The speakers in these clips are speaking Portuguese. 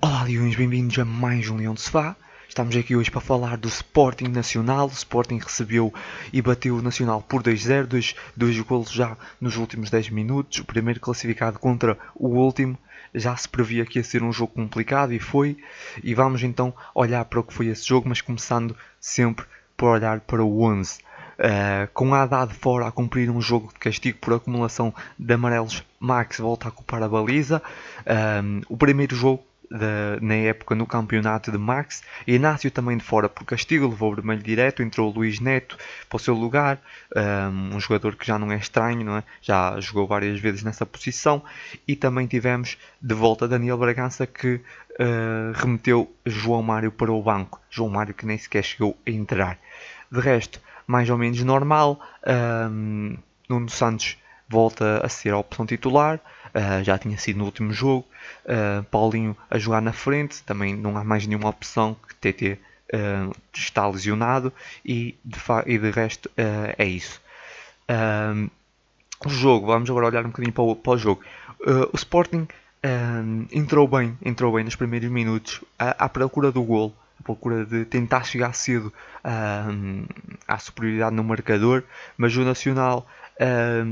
Olá Leões, bem-vindos a mais um Leão de Sofá. Estamos aqui hoje para falar do Sporting Nacional. O Sporting recebeu e bateu o Nacional por 2-0, dois, dois golos já nos últimos 10 minutos. O primeiro classificado contra o último. Já se previa que ia ser um jogo complicado e foi. E vamos então olhar para o que foi esse jogo, mas começando sempre por olhar para o 11. Uh, com a Haddad fora a cumprir um jogo de castigo por acumulação de amarelos, Max volta a ocupar a baliza. Um, o primeiro jogo de, na época no campeonato de Max. Inácio também de fora por castigo, levou o vermelho direto. Entrou o Luís Neto para o seu lugar, um, jogador que já não é estranho, não é? já jogou várias vezes nessa posição. E também tivemos de volta Daniel Bragança que uh, remeteu João Mário para o banco. João Mário que nem sequer chegou a entrar. De resto, mais ou menos normal. Um, Nuno Santos volta a ser a opção titular, uh, já tinha sido no último jogo. Uh, Paulinho a jogar na frente, também não há mais nenhuma opção que TT uh, está lesionado e de, e de resto é isso. o jogo, vamos agora olhar um bocadinho para o, para o jogo. o Sporting entrou bem, entrou bem nos primeiros minutos à, à procura do gol à procura de tentar chegar cedo um, à superioridade no marcador, mas o Nacional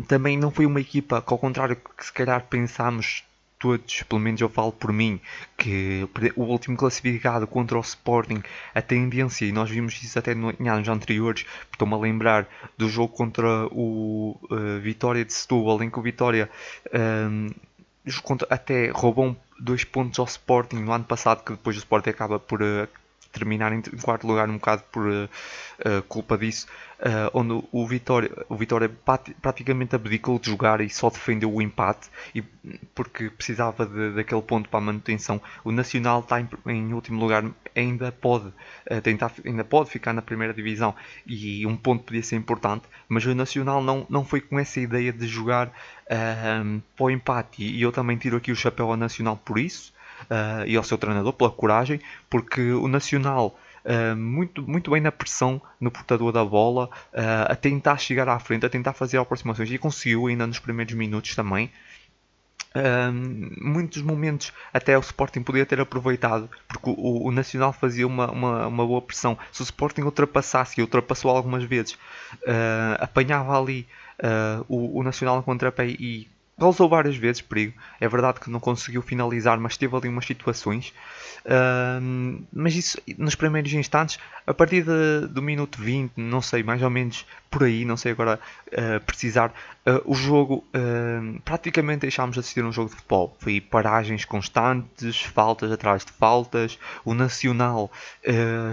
também não foi uma equipa que, ao contrário que se calhar pensámos todos, pelo menos eu falo por mim, que o último classificado contra o Sporting, a tendência, e nós vimos isso até em anos anteriores, estou-me a lembrar do jogo contra o uh, Vitória de Setúbal, em que o Vitória um, até roubou dois pontos ao Sporting no ano passado, que depois o Sporting acaba por uh, terminar em quarto lugar um bocado por uh, uh, culpa disso, uh, onde o Vitória, o Vitória praticamente abdicou de jogar e só defendeu o empate e, porque precisava de, daquele ponto para a manutenção. O Nacional está em, em último lugar, ainda pode tentar, ainda pode ficar na primeira divisão e um ponto podia ser importante, mas o Nacional não, não foi com essa ideia de jogar para o empate e eu também tiro aqui o chapéu ao Nacional por isso uh, e ao seu treinador pela coragem, porque o Nacional Uh, muito, muito bem na pressão no portador da bola, uh, a tentar chegar à frente, a tentar fazer aproximações e conseguiu ainda nos primeiros minutos também. Uh, muitos momentos até o Sporting podia ter aproveitado porque o, o Nacional fazia uma, uma, uma, boa pressão. Se o Sporting ultrapassasse e ultrapassou algumas vezes, apanhava ali o, o Nacional contra pé e causou várias vezes perigo. É verdade que não conseguiu finalizar, mas teve ali umas situações. Uh, mas isso nos primeiros instantes, a partir de, do minuto 20, não sei, mais ou menos por aí, não sei agora uh, precisar, uh, o jogo praticamente deixámos de assistir um jogo de futebol. Foi paragens constantes, faltas atrás de faltas. O Nacional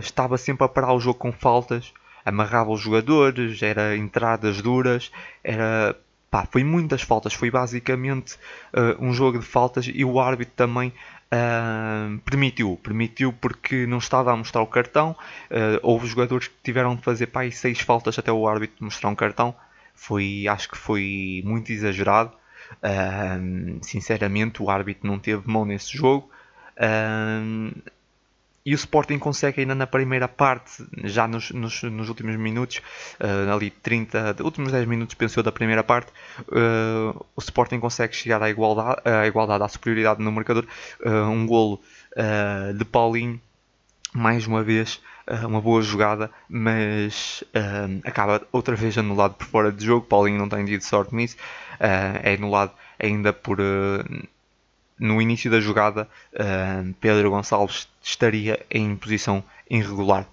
estava sempre a parar o jogo com faltas amarrava os jogadores, era entradas duras, era Pá, foi muitas faltas, foi basicamente uh, um jogo de faltas e o árbitro também uh, permitiu, permitiu porque não estava a mostrar o cartão. Uh, houve jogadores que tiveram de fazer pá, seis faltas até o árbitro mostrar um cartão. Foi, acho que foi muito exagerado. sinceramente, o árbitro não teve mão nesse jogo. E o Sporting consegue ainda na primeira parte, já nos, nos, nos últimos minutos, uh, ali 30, últimos 10 minutos pensou da primeira parte, uh, o Sporting consegue chegar à igualdade, à, igualdade, à superioridade no marcador, uh, um golo de Paulinho, mais uma vez uma boa jogada, mas acaba outra vez anulado por fora de jogo, Paulinho não tem tido sorte nisso, é anulado ainda por no início da jogada, uh, Pedro Gonçalves estaria em posição irregular.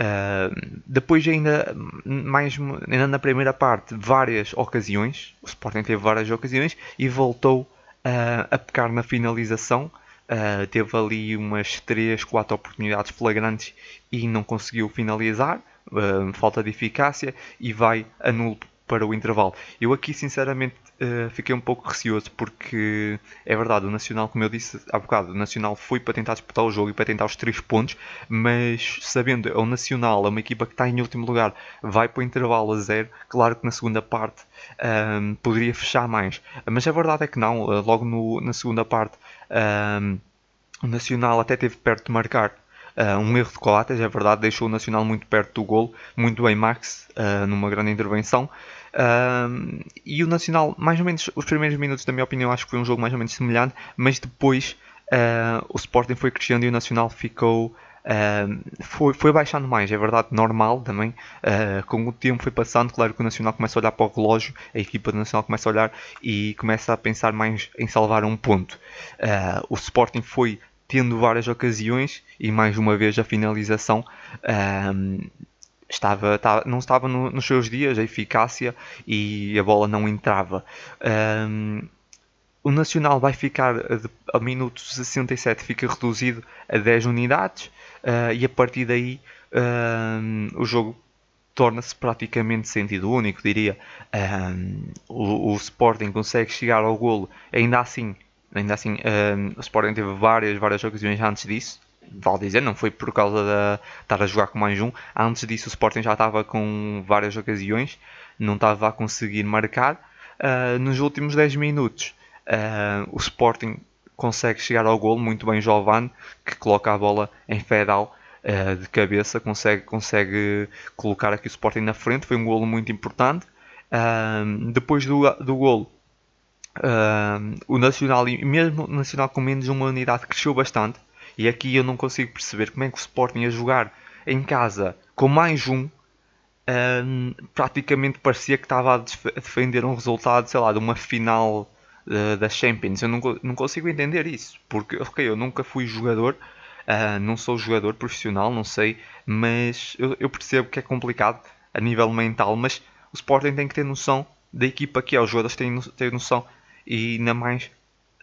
Uh, depois ainda mais ainda na primeira parte várias ocasiões o Sporting teve várias ocasiões e voltou uh, a pecar na finalização uh, teve ali umas 3, 4 oportunidades flagrantes e não conseguiu finalizar falta de eficácia e vai a nulo para o intervalo. Eu aqui sinceramente uh, fiquei um pouco receoso porque é verdade, o Nacional, como eu disse há bocado, o Nacional foi para tentar disputar o jogo e para tentar os 3 pontos, mas sabendo é o Nacional, é uma equipa que está em último lugar, vai para o intervalo a zero, claro que na segunda parte um, ehm, poderia fechar mais, mas a verdade é que não, uh, logo no, na segunda parte um, ehm, o Nacional até teve perto de marcar. Uh, um erro de Coates, é verdade, deixou o Nacional muito perto do gol, muito bem Max, uh, numa grande intervenção. Uh, e o Nacional, mais ou menos, os primeiros minutos, da minha opinião, acho que foi um jogo mais ou menos semelhante, mas depois uh, o Sporting foi crescendo e o Nacional ficou Uh, foi, foi baixando mais, é verdade, normal também. Uh, com o tempo foi passando, claro que o Nacional começa a olhar para o relógio, a equipa do Nacional começa a olhar e começa a pensar mais em salvar um ponto. Uh, o Sporting foi tendo várias ocasiões e mais uma vez a finalização estava, estava, não estava no, nos seus dias, a eficácia e a bola não entrava. o Nacional vai ficar a, minuto 67 fica reduzido a 10 unidades uh, e a partir daí uh, o jogo torna-se praticamente sentido único, diria. Uh, o, o, Sporting consegue chegar ao golo, ainda assim, ainda assim o Sporting teve várias, várias ocasiões antes disso. Vale dizer, não foi por causa de estar a jogar com mais um. Antes disso, o Sporting já estava com várias ocasiões, não estava a conseguir marcar. nos últimos 10 minutos, o Sporting consegue chegar ao golo, muito bem Jovan, que coloca a bola em Fedal uh, de cabeça, consegue, consegue colocar aqui o Sporting na frente, foi um golo muito importante. Uh, depois do, do golo, uh, o Nacional, mesmo o Nacional com menos uma unidade, cresceu bastante. E aqui eu não consigo perceber como é que o Sporting a jogar em casa com mais um, praticamente parecia que estava a defender um resultado, sei lá, de uma final da Champions. Eu não, não consigo entender isso, porque ok, eu nunca fui jogador, uh, não sou jogador profissional, não sei, mas eu, eu, percebo que é complicado a nível mental, mas o Sporting tem que ter noção da equipa que é, os jogadores têm ter noção e ainda mais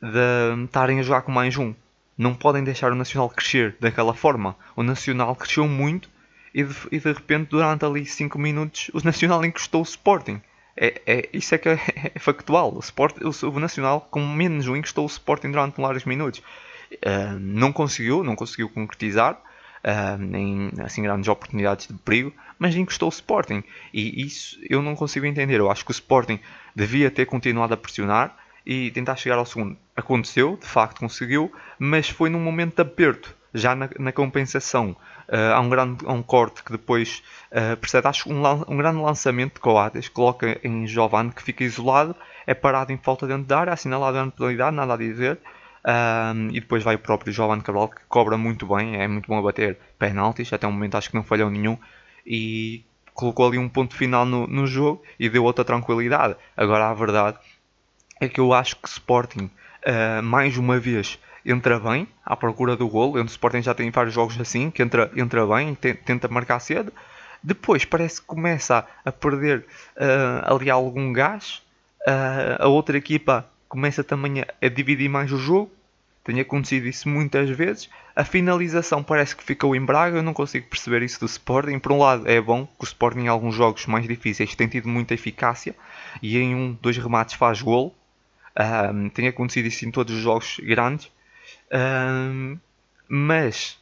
de estarem a jogar com mais um. Não podem deixar o Nacional crescer daquela forma. O Nacional cresceu muito e de, e de repente, durante ali 5 minutos, o Nacional encostou o Sporting. É, é, isso é que é, é factual. O, Sport, o, o, Nacional, com menos um, encostou o Sporting durante vários minutos. Uh, não conseguiu, não conseguiu concretizar uh, nem assim grandes oportunidades de perigo, mas encostou o Sporting. E isso eu não consigo entender. Eu acho que o Sporting devia ter continuado a pressionar e tentar chegar ao segundo. Aconteceu, de facto conseguiu, mas foi num momento de aperto, já na, na compensação. Uh, há, um grande, um corte que depois uh, precede, acho, um, um grande lançamento de Coates, coloca em Giovanni que fica isolado, é parado em falta dentro da área, assinalado a penalidade, nada a dizer. Um, e depois vai o próprio Giovanni Cabral que cobra muito bem, é muito bom a bater penaltis, até o momento acho que não falhou nenhum e colocou ali um ponto final no, no jogo e deu outra tranquilidade. Agora a verdade é que eu acho que Sporting uh, mais uma vez entra bem à procura do golo. O Sporting já tem vários jogos assim, que entra, entra bem, tenta marcar cedo. Depois parece que começa a perder uh, ali algum gás. Uh, a outra equipa começa também a, a, dividir mais o jogo. Tem acontecido isso muitas vezes. A finalização parece que ficou em Braga. Eu não consigo perceber isso do Sporting. Por um lado, é bom que o Sporting, em alguns jogos mais difíceis, tem tido muita eficácia e em um, dois remates faz golo. Um, tem acontecido isso em todos os jogos grandes. Um, mas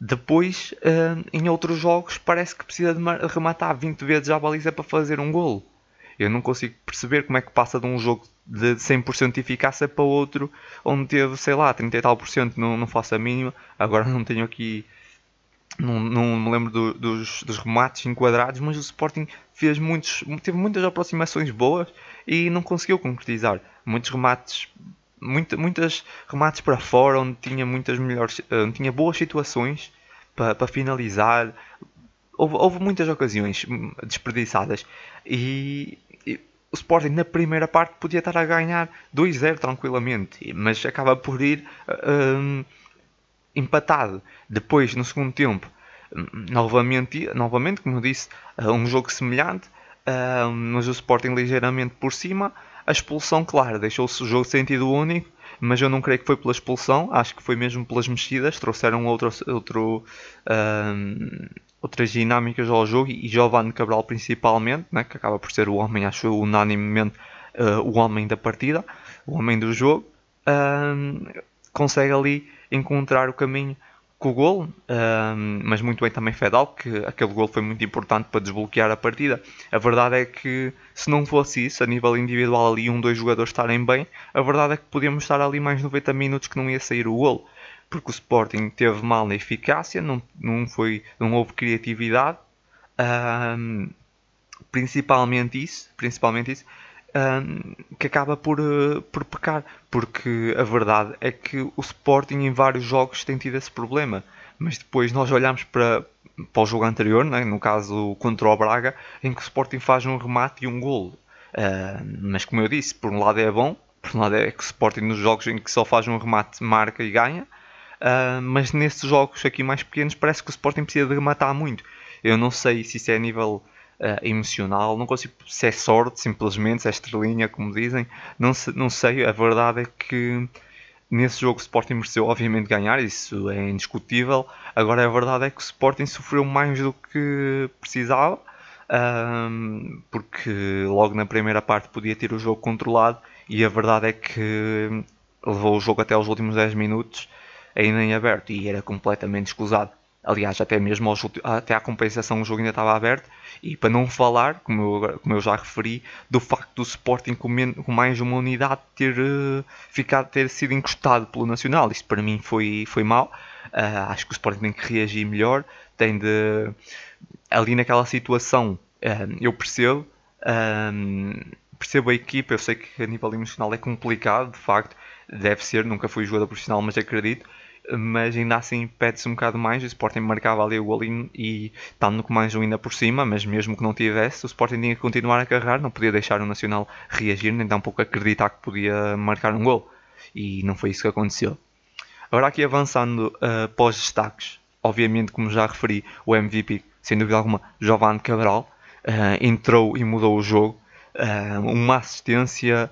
depois, um, em outros jogos, parece que precisa de rematar 20 vezes a baliza para fazer um golo. Eu não consigo perceber como é que passa de um jogo de 100% de eficácia para outro onde teve, sei lá, 30 e tal por cento, não, não faço a mínima. Agora não tenho aqui, não, não me lembro do, dos, dos remates enquadrados, mas o Sporting fez muitos, teve muitas aproximações boas e não conseguiu concretizar. Muitos remates muita, muitas remates para fora, onde tinha muitas melhores, uh, tinha boas situações para, para finalizar. Houve, houve, muitas ocasiões hum, desperdiçadas e, e, o Sporting na primeira parte podia estar a ganhar 2-0 tranquilamente, mas acaba por ir uh, empatado. Depois, no segundo tempo, hum, novamente, novamente como eu disse, uh, um jogo semelhante, uh, mas o Sporting ligeiramente por cima. A expulsão, claro, deixou-se o jogo sentido único, mas eu não creio que foi pela expulsão, acho que foi mesmo pelas mexidas, trouxeram outro, outro, um, outras dinâmicas ao jogo e Giovanni Cabral principalmente, né, que acaba por ser o homem, acho unanimemente, uh, o homem da partida, o homem do jogo, um, consegue ali encontrar o caminho com o gol, mas muito bem também Fedal, que aquele gol foi muito importante para desbloquear a partida. A verdade é que se não fosse isso, a nível individual ali um, dois jogadores estarem bem, a verdade é que podíamos estar ali mais 90 minutos que não ia sair o gol, porque o Sporting teve mal na eficácia, não, não, foi, não houve criatividade, principalmente isso, principalmente isso. Que acaba por, uh, por pecar. Porque a verdade é que o Sporting em vários jogos tem tido esse problema. Mas depois nós olhamos para, para o jogo anterior, né? no caso contra o Braga, em que o Sporting faz um remate e um golo. Uh, mas como eu disse, por um lado é bom, por um lado é que o Sporting nos jogos em que só faz um remate marca e ganha. Uh, mas nesses jogos aqui mais pequenos parece que o Sporting precisa de rematar muito. Eu não sei se isso é a nível uh, emocional, não consigo se é sorte simplesmente, se é estrelinha, como dizem. Não, não sei, a verdade é que nesse jogo o Sporting mereceu obviamente ganhar, isso é indiscutível. Agora a verdade é que o Sporting sofreu mais do que precisava. Um, porque logo na primeira parte podia ter o jogo controlado e a verdade é que levou o jogo até os últimos 10 minutos ainda em aberto e era completamente escusado. Aliás, até mesmo aos, até à compensação o jogo ainda estava aberto. E para não falar, como eu, como eu já referi, do facto do Sporting com, com mais uma unidade ter, uh, ficado, ter sido encostado pelo Nacional. Isso para mim foi, foi mal. Uh, acho que o Sporting tem que reagir melhor. Tem de. Ali naquela situação, uh, eu percebo. percebo a equipa. Eu sei que a nível emocional é complicado, de facto. Deve ser, nunca fui jogador profissional, mas acredito mas ainda assim pede-se um bocado mais. O Sporting marcava ali o golinho e estando com mais um ainda por cima, mas mesmo que não tivesse, o Sporting tinha que continuar a carregar, não podia deixar o Nacional reagir, nem tampouco acreditar que podia marcar um gol. E não foi isso que aconteceu. Agora aqui avançando uh, pós destaques, obviamente como já referi, o MVP, sem dúvida alguma, Giovanni Cabral, uh, entrou e mudou o jogo. Uh, uma assistência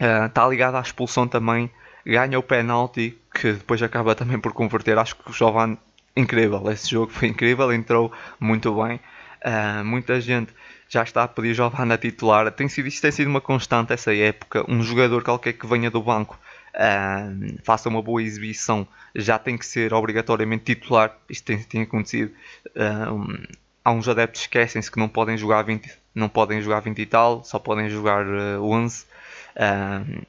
está ligada à expulsão também ganha o penalti que depois acaba também por converter. Acho que o Jovan, incrível, esse jogo foi incrível, entrou muito bem. Uh, muita gente já está a pedir Jovan a titular. Tem sido, isto tem sido uma constante essa época. Um jogador qualquer que venha do banco uh, faça uma boa exibição já tem que ser obrigatoriamente titular. Isto tem, tem acontecido. Uh, há uns adeptos que esquecem-se que não podem jogar 20, não podem jogar 20 e tal, só podem jogar uh, 11. Uh,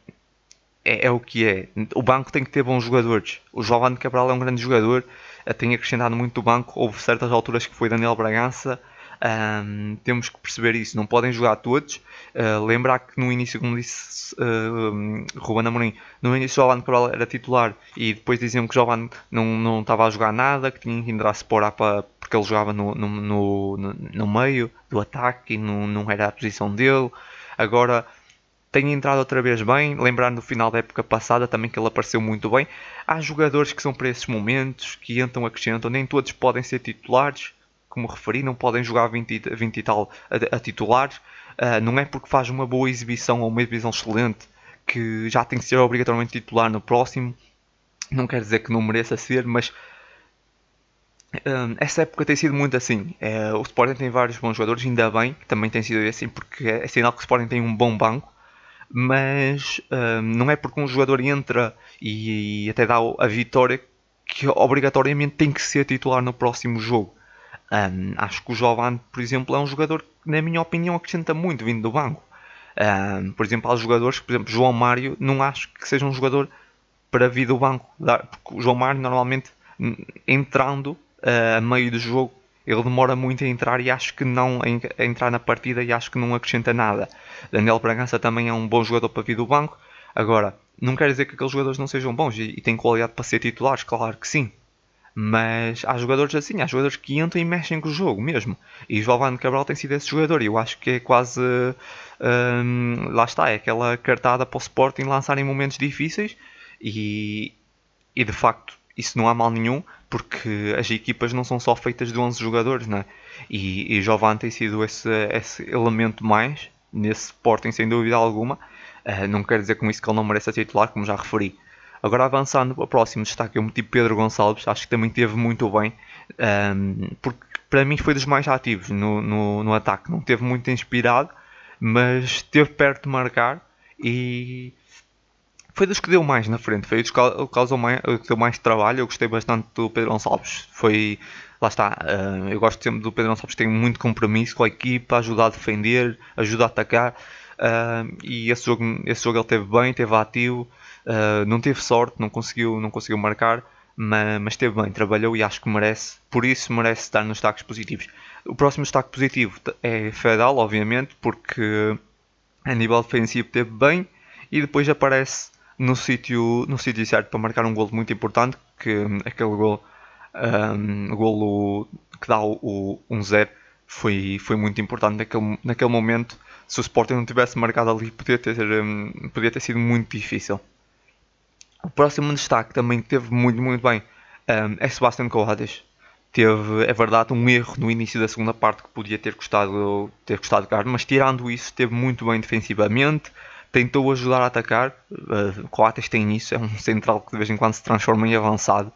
é, é, o que é. O banco tem que ter bons jogadores. O Giovanni Cabral é um grande jogador, eh, tem acrescentado muito o banco. Houve certas alturas que foi Daniel Bragança. Um, temos que perceber isso, não podem jogar todos. Uh, lembrar que no início, como disse uh, Ruben Amorim, no início Giovanni Cabral era titular e depois diziam que Giovanni não, não estava a jogar nada, que tinha que entrar a se pôr para, porque ele jogava no, no, no, no meio do ataque e não, não era a posição dele. Agora tem entrado outra vez bem, lembrando do final da época passada também que ele apareceu muito bem. Há jogadores que são para esses momentos, que entram, acrescentam, nem todos podem ser titulares, como referi, não podem jogar 20, 20 e tal a, a titulares. Uh, não é porque faz uma boa exibição ou uma exibição excelente que já tem que ser obrigatoriamente titular no próximo. Não quer dizer que não mereça ser, mas um, essa época tem sido muito assim. É, o Sporting tem vários bons jogadores, ainda bem que também tem sido assim, porque é, é sinal que o Sporting tem um bom banco mas um, não é porque um jogador entra e, e, até dá a vitória que obrigatoriamente tem que ser titular no próximo jogo. Um, acho que o Jovan, por exemplo, é um jogador que, na minha opinião, acrescenta muito vindo do banco. Um, por exemplo, há jogadores por exemplo, João Mário, não acho que seja um jogador para vir do banco, porque o João Mário normalmente entrando uh, a meio do jogo ele demora muito a entrar e acho que não a entrar na partida e acho que não acrescenta nada. Daniel Bragança também é um bom jogador para vir do banco. Agora, não quer dizer que aqueles jogadores não sejam bons e, e têm qualidade para ser titulares, claro que sim. Mas há jogadores assim, há jogadores que entram e mexem com o jogo mesmo. E Giovanni Cabral tem sido esse jogador. E eu acho que é quase. Hum, lá está, é aquela cartada para o Sporting lançar em momentos difíceis. E, e de facto, isso não há mal nenhum, porque as equipas não são só feitas de 11 jogadores, não é? E, e Jovan tem sido esse, esse elemento mais nesse Sporting, sem dúvida alguma. Uh, não quer dizer com isso que ele não merece titular, como já referi. Agora avançando para o próximo destaque, eu meti Pedro Gonçalves, acho que também teve muito bem, um, porque para mim foi dos mais ativos no, no, no ataque. Não teve muito inspirado, mas esteve perto de marcar e foi dos que deu mais na frente, foi dos que causou mais, que deu mais trabalho. Eu gostei bastante do Pedro Gonçalves. Foi, lá está, uh, eu gosto sempre do Pedro Gonçalves, tem muito compromisso com a equipa, ajuda a defender, ajuda a atacar. Uh, e esse jogo, esse jogo ele teve bem, teve ativo, uh, não teve sorte, não conseguiu, não conseguiu marcar, mas, mas teve bem, trabalhou e acho que merece, por isso merece estar nos destaques positivos. O próximo destaque positivo é Fedal, obviamente, porque A nível defensivo teve bem e depois aparece no sítio no sítio certo para marcar um gol muito importante, que aquele gol, um, golo que dá o, 1-0 foi, foi muito importante naquele, naquele momento. Se o Sporting não tivesse marcado ali, podia ter, podia ter sido muito difícil. O próximo destaque também teve muito, muito bem um, é Sebastian Coates. Teve, é verdade, um erro no início da segunda parte que podia ter custado, ter custado caro, mas tirando isso, esteve muito bem defensivamente, tentou ajudar a atacar. Uh, Coates tem isso, é um central que de vez em quando se transforma em avançado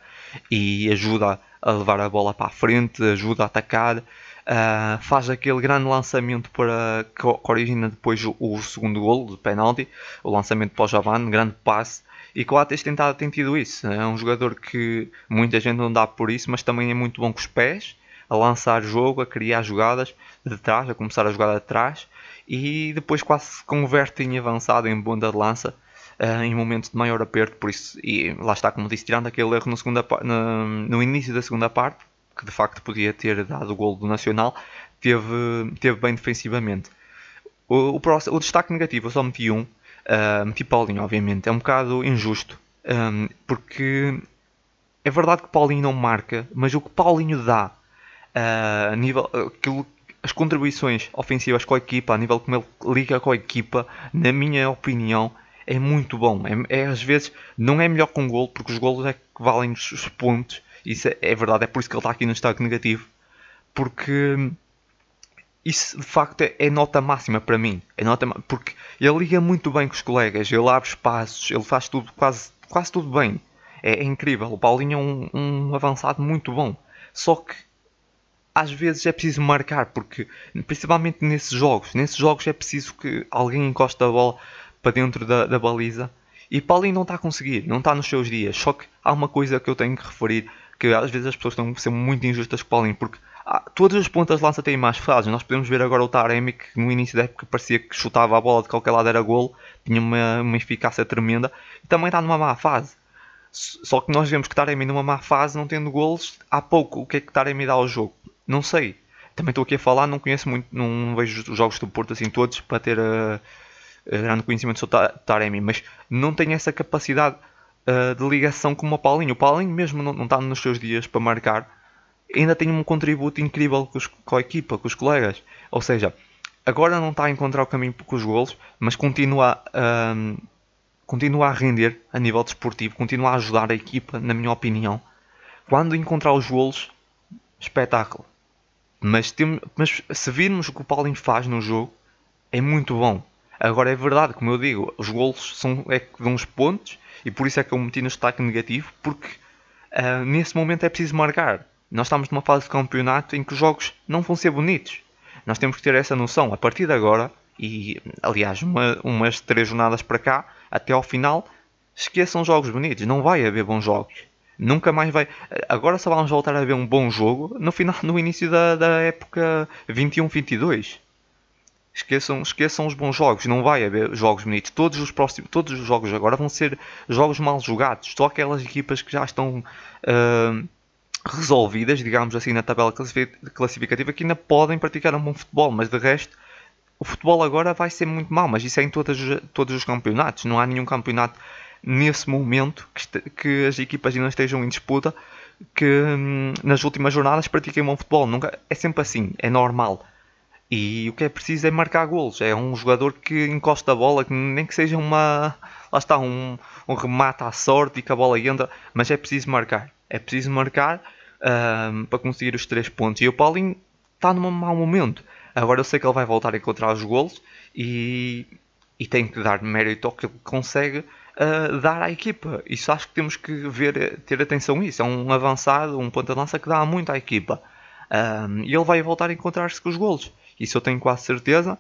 e ajuda a levar a bola para a frente, ajuda a atacar. Uh, faz aquele grande lançamento para que, que origina depois o, o, segundo gol de penalti, o lançamento para o Javan, grande passe. E Coates tem, tem tido isso. É um jogador que muita gente não dá por isso, mas também é muito bom com os pés, a lançar jogo, a criar jogadas de trás, a começar a jogar de trás e depois quase se converte em avançado, em bunda de lança, uh, em momentos de maior aperto. Por isso, e lá está, como disse, tirando aquele erro no, segunda, no, no início da segunda parte, que de facto podia ter dado o gol do Nacional, teve, teve bem defensivamente. O, o, próximo, o destaque negativo, eu só meti um, uh, meti Paulinho, obviamente, é um bocado injusto, um, porque é verdade que Paulinho não marca, mas o que Paulinho dá uh, nível, aquilo as contribuições ofensivas com a equipa, a nível como ele liga com a equipa, na minha opinião, é muito bom. É, é às vezes não é melhor que um gol, porque os golos é que valem os pontos. Isso é, é verdade, é por isso que ele está aqui no destaque negativo. Porque isso de facto é, é, nota máxima para mim. É nota porque ele liga muito bem com os colegas, ele abre espaços, ele faz tudo quase, quase tudo bem. É, é incrível. O Paulinho é um, um avançado muito bom. Só que às vezes é preciso marcar, porque principalmente nesses jogos, nesses jogos é preciso que alguém encoste a bola para dentro da, da baliza e Paulinho não está a conseguir, não está nos seus dias. Só que há uma coisa que eu tenho que referir, que às vezes as pessoas estão a ser muito injustas com Paulinho, porque ah, todas as pontas lança têm mais fases. Nós podemos ver agora o Taremi, que no início da época parecia que chutava a bola de qualquer lado era golo, tinha uma, uma eficácia tremenda, e também está numa má fase. Só que nós vemos que Taremi numa má fase, não tendo golos, há pouco o que é que Taremi dá ao jogo? Não sei. Também estou aqui a falar, não conheço muito, não vejo os jogos do Porto assim todos para ter uh, grande conhecimento sobre Taremi, mas não tenho essa capacidade uh, de ligação como o Paulinho. O Paulinho mesmo não, está nos seus dias para marcar, ainda tem um contributo incrível com, os, com a equipa, com os colegas. Ou seja, agora não está a encontrar o caminho com os golos, mas continua, um, continua a render a nível desportivo, continua a ajudar a equipa, na minha opinião. Quando encontrar os golos, espetáculo. Mas, mas se virmos o que o Paulinho faz no jogo, é muito bom. Agora é verdade, como eu digo, os golos são, é que dão os pontos e por isso é que eu meti no destaque negativo, porque uh, nesse momento é preciso marcar. Nós estamos numa fase de campeonato em que os jogos não vão ser bonitos. Nós temos que ter essa noção. A partir de agora, e aliás, uma, umas três jornadas para cá, até ao final, esqueçam jogos bonitos. Não vai haver bons jogos. Nunca mais vai. Agora só vamos voltar a ver um bom jogo no final, no início da, da época 21-22. Esqueçam, esqueçam os bons jogos, não vai haver jogos bonitos. Todos os próximos, todos os jogos agora vão ser jogos mal jogados. Só aquelas equipas que já estão uh, resolvidas, digamos assim, na tabela classificativa, que ainda podem praticar um bom futebol, mas de resto, o futebol agora vai ser muito mal. Mas isso é em todos, todos os campeonatos. Não há nenhum campeonato nesse momento que, que as equipas ainda estejam em disputa que hum, nas últimas jornadas pratiquem bom futebol. Nunca, é sempre assim, é normal. E o que é preciso é marcar golos. É um jogador que encosta a bola, que nem que seja uma. Lá está, um, um remate à sorte e que a bola entra, mas é preciso marcar. É preciso marcar um, para conseguir os três pontos. E o Paulinho está num mau momento. Agora eu sei que ele vai voltar a encontrar os golos e, e tem que dar mérito ao que ele consegue dar à equipa. Isso acho que temos que ver, ter atenção a isso. É um avançado, um ponta de lança que dá muito à equipa. Um, e ele vai voltar a encontrar-se com os golos. Isso eu tenho quase certeza.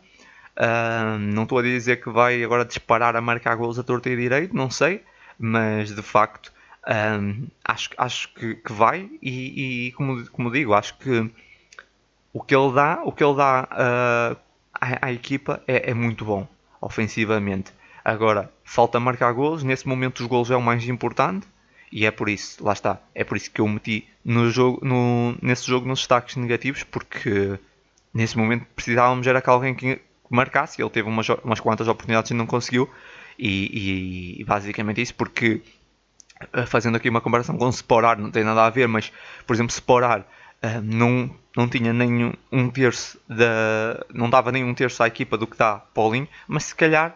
Um, não estou a dizer que vai agora disparar a marcar golos a torta e direito, não sei. Mas de facto um, acho, acho que, que vai. E, e, como, como digo, acho que o que ele dá, o que ele dá uh, à, à, equipa é, é muito bom ofensivamente. Agora, falta marcar golos. Nesse momento, os golos é o mais importante. E é por isso, lá está, é por isso que eu meti no jogo, no, nesse jogo nos destaques negativos, porque nesse momento precisávamos era que alguém que marcasse. Ele teve umas, umas quantas oportunidades e não conseguiu. E, e basicamente isso, porque eh, fazendo aqui uma comparação com Sporar, não tem nada a ver, mas por exemplo, Sporar uh, não, não tinha nenhum um terço da. não dava nem um terço à equipa do que dá Paulinho, mas se calhar.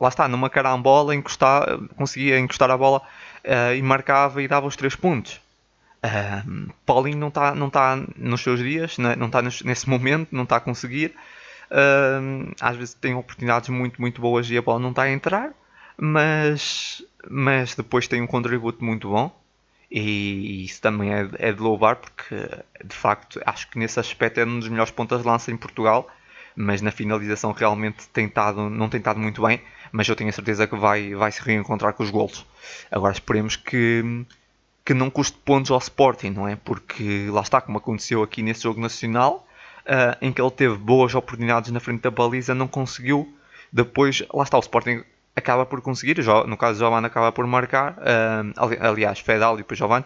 Lá está, numa carambola, encostar, conseguia encostar a bola uh, e marcava e dava os três pontos. Paulinho não está não tá nos seus dias, né? não está nesse momento, não está a conseguir. Às vezes tem oportunidades muito, muito boas e a bola não está a entrar, mas, mas depois tem um contributo muito bom. E isso também é, é de louvar, porque de facto acho que nesse aspecto é um dos melhores pontas de lança em Portugal. Mas na finalização realmente tem tado, não tem estado muito bem. Mas eu tenho a certeza que vai, vai se reencontrar com os golos. Agora esperemos que, que não custe pontos ao Sporting, não é? Porque lá está, como aconteceu aqui nesse jogo nacional, uh, em que ele teve boas oportunidades na frente da baliza, não conseguiu. Depois, lá está, o Sporting acaba por conseguir, no caso Giovanni acaba por marcar, uh, aliás, Fedal e depois Giovanni,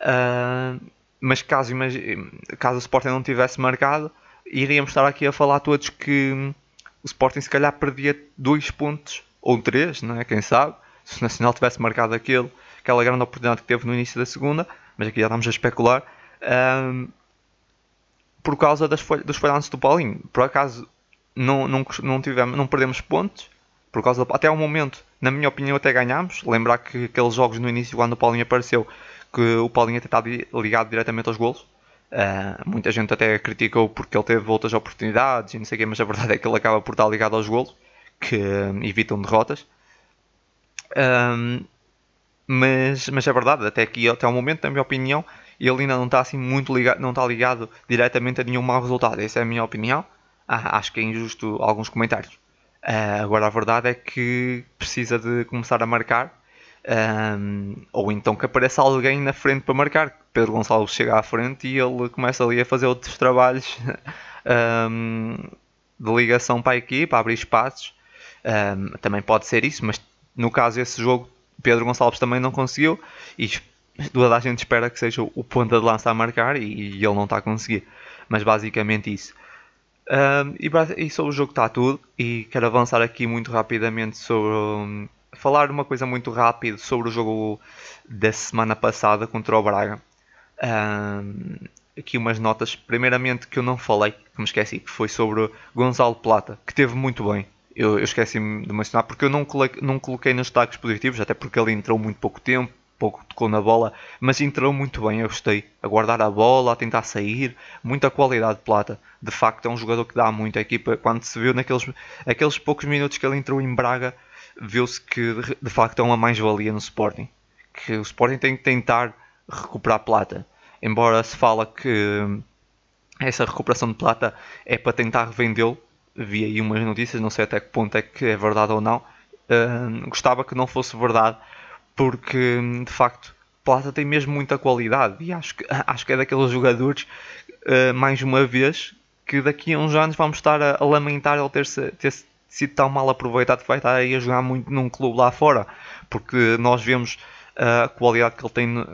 uh, mas caso, caso o Sporting não tivesse marcado, iríamos estar aqui a falar todos que o Sporting se calhar perdia dois pontos ou três, não é? Quem sabe? Se o Nacional tivesse marcado aquele, aquela grande oportunidade que teve no início da segunda, mas aqui já estamos a especular, um, por causa das dos falhanços do Paulinho. Por acaso não, não, não, tivemos, não perdemos pontos, por causa até ao momento, na minha opinião, até ganhámos. Lembrar que aqueles jogos no início, quando o Paulinho apareceu, que o Paulinho até estava ligado diretamente aos golos. Uh, muita gente até criticou porque ele teve outras oportunidades e não sei o quê, mas a verdade é que ele acaba por estar ligado aos golos que evitam derrotas. Um, mas, mas é verdade, até aqui, até o momento, na minha opinião, ele ainda não está assim muito ligado, não está ligado diretamente a nenhum mau resultado. Essa é a minha opinião. Ah, acho que é injusto alguns comentários. Uh, agora a verdade é que precisa de começar a marcar um, ou então que apareça alguém na frente para marcar. Pedro Gonçalves chega à frente e ele começa ali a fazer outros trabalhos um, de ligação para a equipa, abrir espaços. Um, também pode ser isso, mas no caso esse jogo Pedro Gonçalves também não conseguiu e toda a gente espera que seja o ponta de lança a marcar e, e ele não está a conseguir. Mas basicamente isso. E, e, sobre o jogo está tudo e quero avançar aqui muito rapidamente sobre falar uma coisa muito rápido sobre o jogo da semana passada contra o Braga. Um, aqui umas notas. Primeiramente que eu não falei, que me esqueci, que foi sobre Gonzalo Plata, que teve muito bem. Eu, eu esqueci-me de mencionar porque eu não coloquei, não coloquei nos destaques positivos, até porque ele entrou muito pouco tempo, pouco tocou na bola, mas entrou muito bem, eu gostei. A guardar a bola, a tentar sair, muita qualidade de Plata. De facto é um jogador que dá muito à equipa. Quando se viu naqueles aqueles poucos minutos que ele entrou em Braga, viu-se que de facto é uma mais-valia no Sporting. Que o Sporting tem que tentar recuperar plata. Embora se fala que essa recuperação de plata é para tentar revendê-lo, vi aí umas notícias, não sei até que ponto é que é verdade ou não. Uh, gostava que não fosse verdade, porque de facto Plata tem mesmo muita qualidade e acho que, acho que é daqueles jogadores, uh, mais uma vez, que daqui a uns anos vamos estar a, a lamentar ele ter, ter, sido tão mal aproveitado que vai estar aí a jogar muito num clube lá fora, porque nós vemos a qualidade que ele tem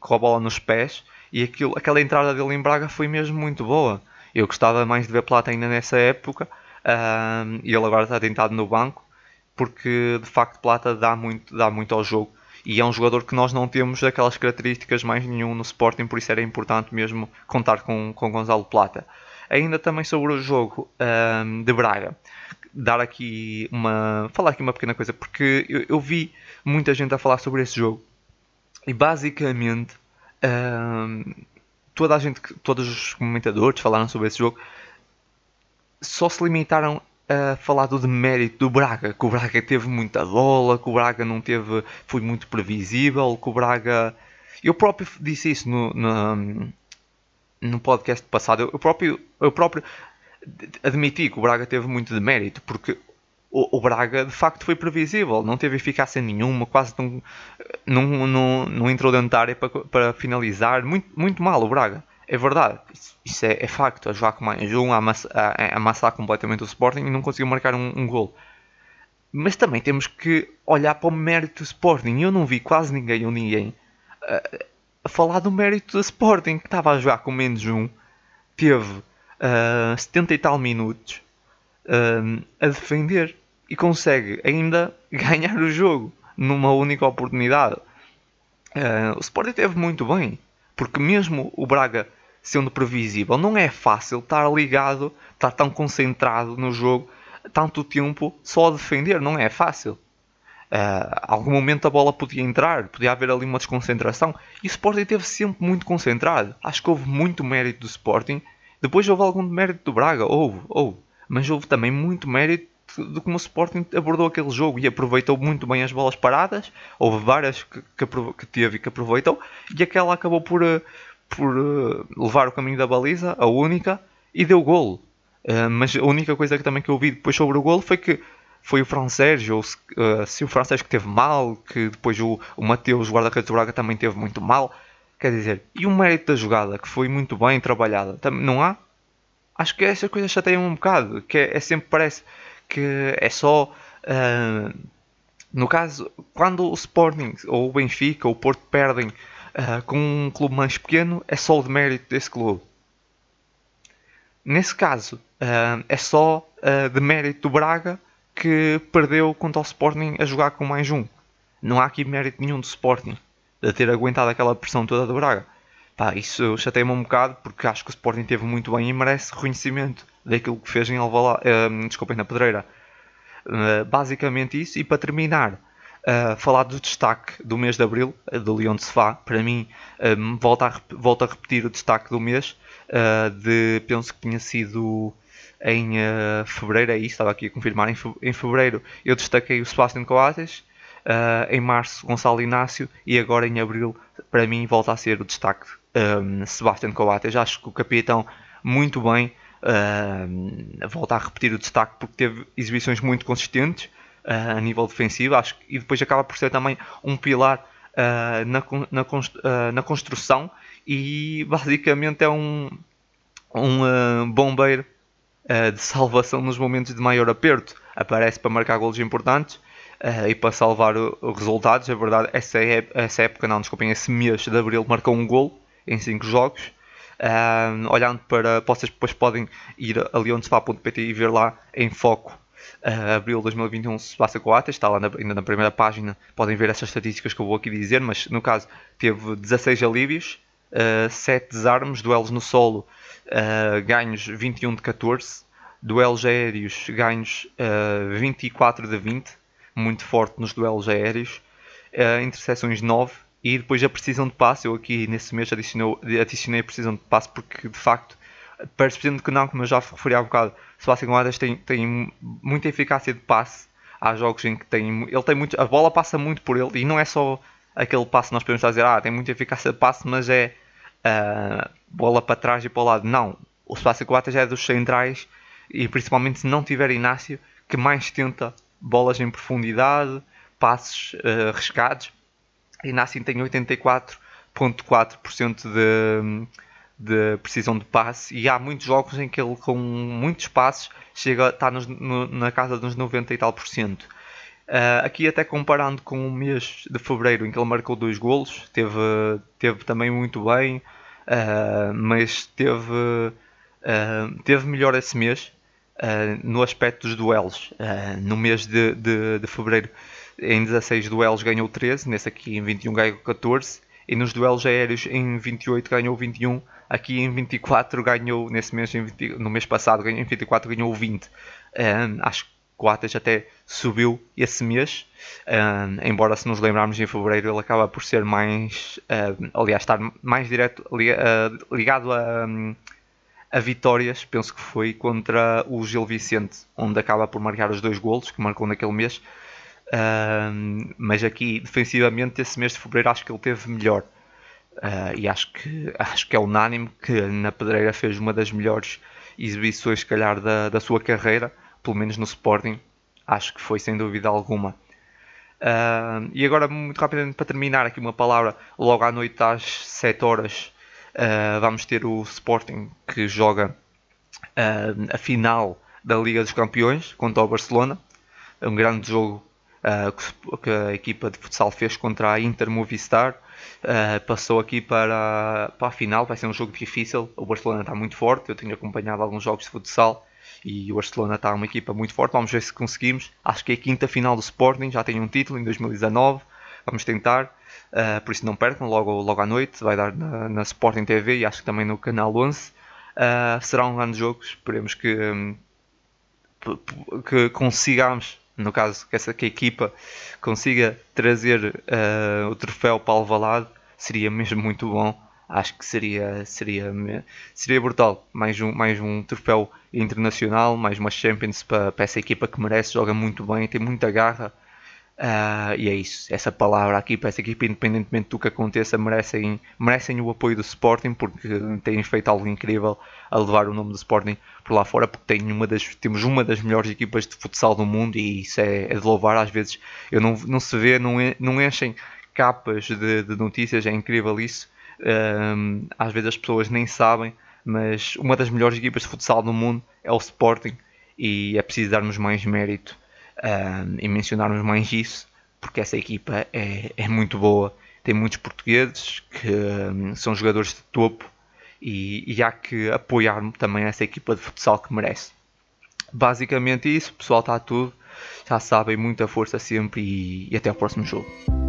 com a bola nos pés e aquilo, aquela entrada dele em Braga foi mesmo muito boa. Eu gostava mais de ver Plata ainda nessa época uh, e ele agora está tentado no banco porque de facto Plata dá muito, dá muito ao jogo e é um jogador que nós não temos aquelas características mais nenhum no Sporting, por isso era importante mesmo contar com, com Gonzalo Plata. Ainda também sobre o jogo um, de Braga dar aqui uma. falar aqui uma pequena coisa, porque eu, eu vi muita gente a falar sobre esse jogo e basicamente toda a gente, todos os comentadores falaram sobre esse jogo, só se limitaram a falar do demérito do Braga, que o Braga teve muita bola, que o Braga não teve, foi muito previsível, que o Braga. Eu próprio disse isso no, no, no podcast passado. Eu próprio, eu próprio admiti que o Braga teve muito de mérito, porque o, o, Braga de facto foi previsível, não teve eficácia nenhuma, quase não, não, não, não entrou dentro da área para, para finalizar, muito, muito mal o Braga. É verdade, isso, é, é, facto. A jogar com mais um, a, amassar, a, amassar completamente o Sporting e não conseguiu marcar um, um gol. Mas também temos que olhar para o mérito do Sporting. Eu não vi quase ninguém ou ninguém a, a falar do mérito do Sporting, que estava a jogar com menos um, teve uh, 70 e tal minutos uh, a defender e consegue ainda ganhar o jogo numa única oportunidade. Uh, o Sporting teve muito bem, porque mesmo o Braga sendo previsível, não é fácil estar ligado, estar tão concentrado no jogo tanto tempo só a defender, não é fácil. Uh, algum momento a bola podia entrar, podia haver ali uma desconcentração e o Sporting esteve sempre muito concentrado. Acho que houve muito mérito do Sporting. Depois houve algum mérito do Braga, houve, houve, mas houve também muito mérito de como o Sporting abordou aquele jogo e aproveitou muito bem as bolas paradas. Houve várias que, que, que teve e que aproveitou, e aquela acabou por, eh, por uh, levar o caminho da baliza, a única, e deu golo. Uh, mas a única coisa que também que eu ouvi depois sobre o golo foi que foi o Fran ou se, uh, se o Fran que teve mal, que depois o, o Mateus, guarda-redes do Braga, também teve muito mal. Quer dizer, e o mérito da jogada, que foi muito bem trabalhada, não há? Acho que essas coisas chateiam um bocado, que é, é sempre parece que é só. Uh, no caso, quando o Sporting ou o Benfica ou o Porto perdem uh, com um clube mais pequeno, é só o de mérito desse clube. Nesse caso, uh, é só de mérito do Braga que perdeu contra o Sporting a jogar com mais um. Não há aqui mérito nenhum do Sporting de ter aguentado aquela pressão toda do Braga. Pá, isso chateia-me um bocado porque acho que o Sporting teve muito bem e merece reconhecimento daquilo que fez em Alvalade, uh, desculpem, na Pedreira. Uh, basicamente isso. E para terminar, uh, falar do destaque do mês de Abril, uh, do Leão de Sefá. Para mim, uh, volta, a, volta a repetir o destaque do mês. De, penso que tinha sido em Fevereiro, é isso, estava aqui a confirmar. Em, em Fevereiro eu destaquei o Sebastian Coates. em Março, Gonçalo Inácio. E agora em Abril, para mim, volta a ser o destaque um, Sebastian Coates. Acho que o capitão muito bem. Uh, volta a repetir o destaque porque teve exibições muito consistentes uh, a nível defensivo acho, e depois acaba por ser também um pilar uh, na, na, na, construção e basicamente é um, um bombeiro de salvação nos momentos de maior aperto. Aparece para marcar golos importantes e para salvar os resultados. É verdade, essa, é, essa época, não, desculpem, esse mês de abril marcou um gol em 5 jogos. Uh, olhando para. Vocês depois podem ir a leonespa.pt e ver lá em foco. Uh, abril de 2021 Sebastião Coates, está lá na, ainda na primeira página, podem ver essas estatísticas que eu vou aqui dizer, mas no caso teve 16 alívios, uh, 7 desarmes, duelos no solo, uh, ganhos 21 de 14, duelos aéreos ganhos uh, 24 de 20, muito forte nos duelos aéreos, uh, interseções 9, e depois a precisão de passe, eu aqui nesse mês adicionei a precisão de passe porque de facto, percebendo que não, como eu já referi há um bocado, Sebastião Guadas tem, tem muita eficácia de passe. Há jogos em que tem, ele tem muito, a bola passa muito por ele e não é só aquele passe nós podemos dizer, ah, tem muita eficácia de passe, mas é uh, bola para trás e para o lado. Não, o Sebastião Guadas é dos centrais e principalmente se não tiver Inácio, que mais tenta bolas em profundidade, passes uh, Nassim tem 84,4% de, de precisão de passe e há muitos jogos em que ele com muitos passes chega, está nos, no, na casa dos 90 e tal por cento. Uh, aqui até comparando com o mês de fevereiro em que ele marcou dois golos, teve, teve também muito bem, uh, mas teve, uh, teve melhor esse mês no aspecto dos duelos. no mês de, de, de fevereiro em 16 duelos ganhou 13, nesse aqui em 21 ganhou 14, e nos duelos aéreos em 28 ganhou 21, aqui em 24 ganhou, nesse mês, 20, no mês passado, em 24 ganhou 20. Um, acho que o Atas até subiu esse mês, um, embora se nos lembrarmos em fevereiro ele acaba por ser mais, um, aliás, estar mais direto ligado a, a vitórias, penso que foi contra o Gil Vicente, onde acaba por marcar os dois golos que marcou naquele mês. Mas aqui defensivamente esse mês de fevereiro acho que ele teve melhor. Uh, e acho que, acho que é unânime que na Pedreira fez uma das melhores exibições, se calhar, da, da sua carreira, pelo menos no Sporting. Acho que foi sem dúvida alguma. Uh, e agora, muito rapidamente, para terminar, aqui uma palavra: logo à noite, às 7 horas, uh, vamos ter o Sporting que joga a final da Liga dos Campeões contra o Barcelona. É um grande jogo uh, que a equipa de futsal fez contra a Inter Movistar. Uh, passou aqui para, para a final, vai ser um jogo difícil. O Barcelona está muito forte, eu tenho acompanhado alguns jogos de futsal e o Barcelona está uma equipa muito forte. Vamos ver se conseguimos. Acho que é a quinta final do Sporting, já tem um título em 2019. Vamos tentar, uh, por isso não percam, logo, logo à noite vai dar na, na Sporting TV e acho que também no canal 11. Uh, será um grande jogo, esperemos que, um, que consigamos no caso que, essa, que a equipa consiga trazer uh, o troféu para Alvalade, seria mesmo muito bom. Acho que seria, seria, seria brutal. Mais um, mais um troféu internacional, mais uma Champions para, para essa equipa que merece, joga muito bem, tem muita garra. Uh, e é isso, essa palavra aqui para essa equipa, independentemente do que aconteça, merecem, merecem o apoio do Sporting porque têm feito algo incrível a levar o nome do Sporting por lá fora, porque tem uma das, temos uma das melhores equipas de futsal do mundo e isso é, é de louvar. Às vezes eu não, não se vê, não, não enchem capas de, de notícias, é incrível isso. Um, às vezes as pessoas nem sabem, mas uma das melhores equipas de futsal do mundo é o Sporting e é preciso darmos mais mérito um, e mencionarmos mais isso, porque essa equipa é, é muito boa. Tem muitos portugueses que um, são jogadores de topo e, e há que apoiar também essa equipa de futsal que merece. Basicamente isso, pessoal está tudo. Já sabem, muita força sempre e, e até o próximo jogo.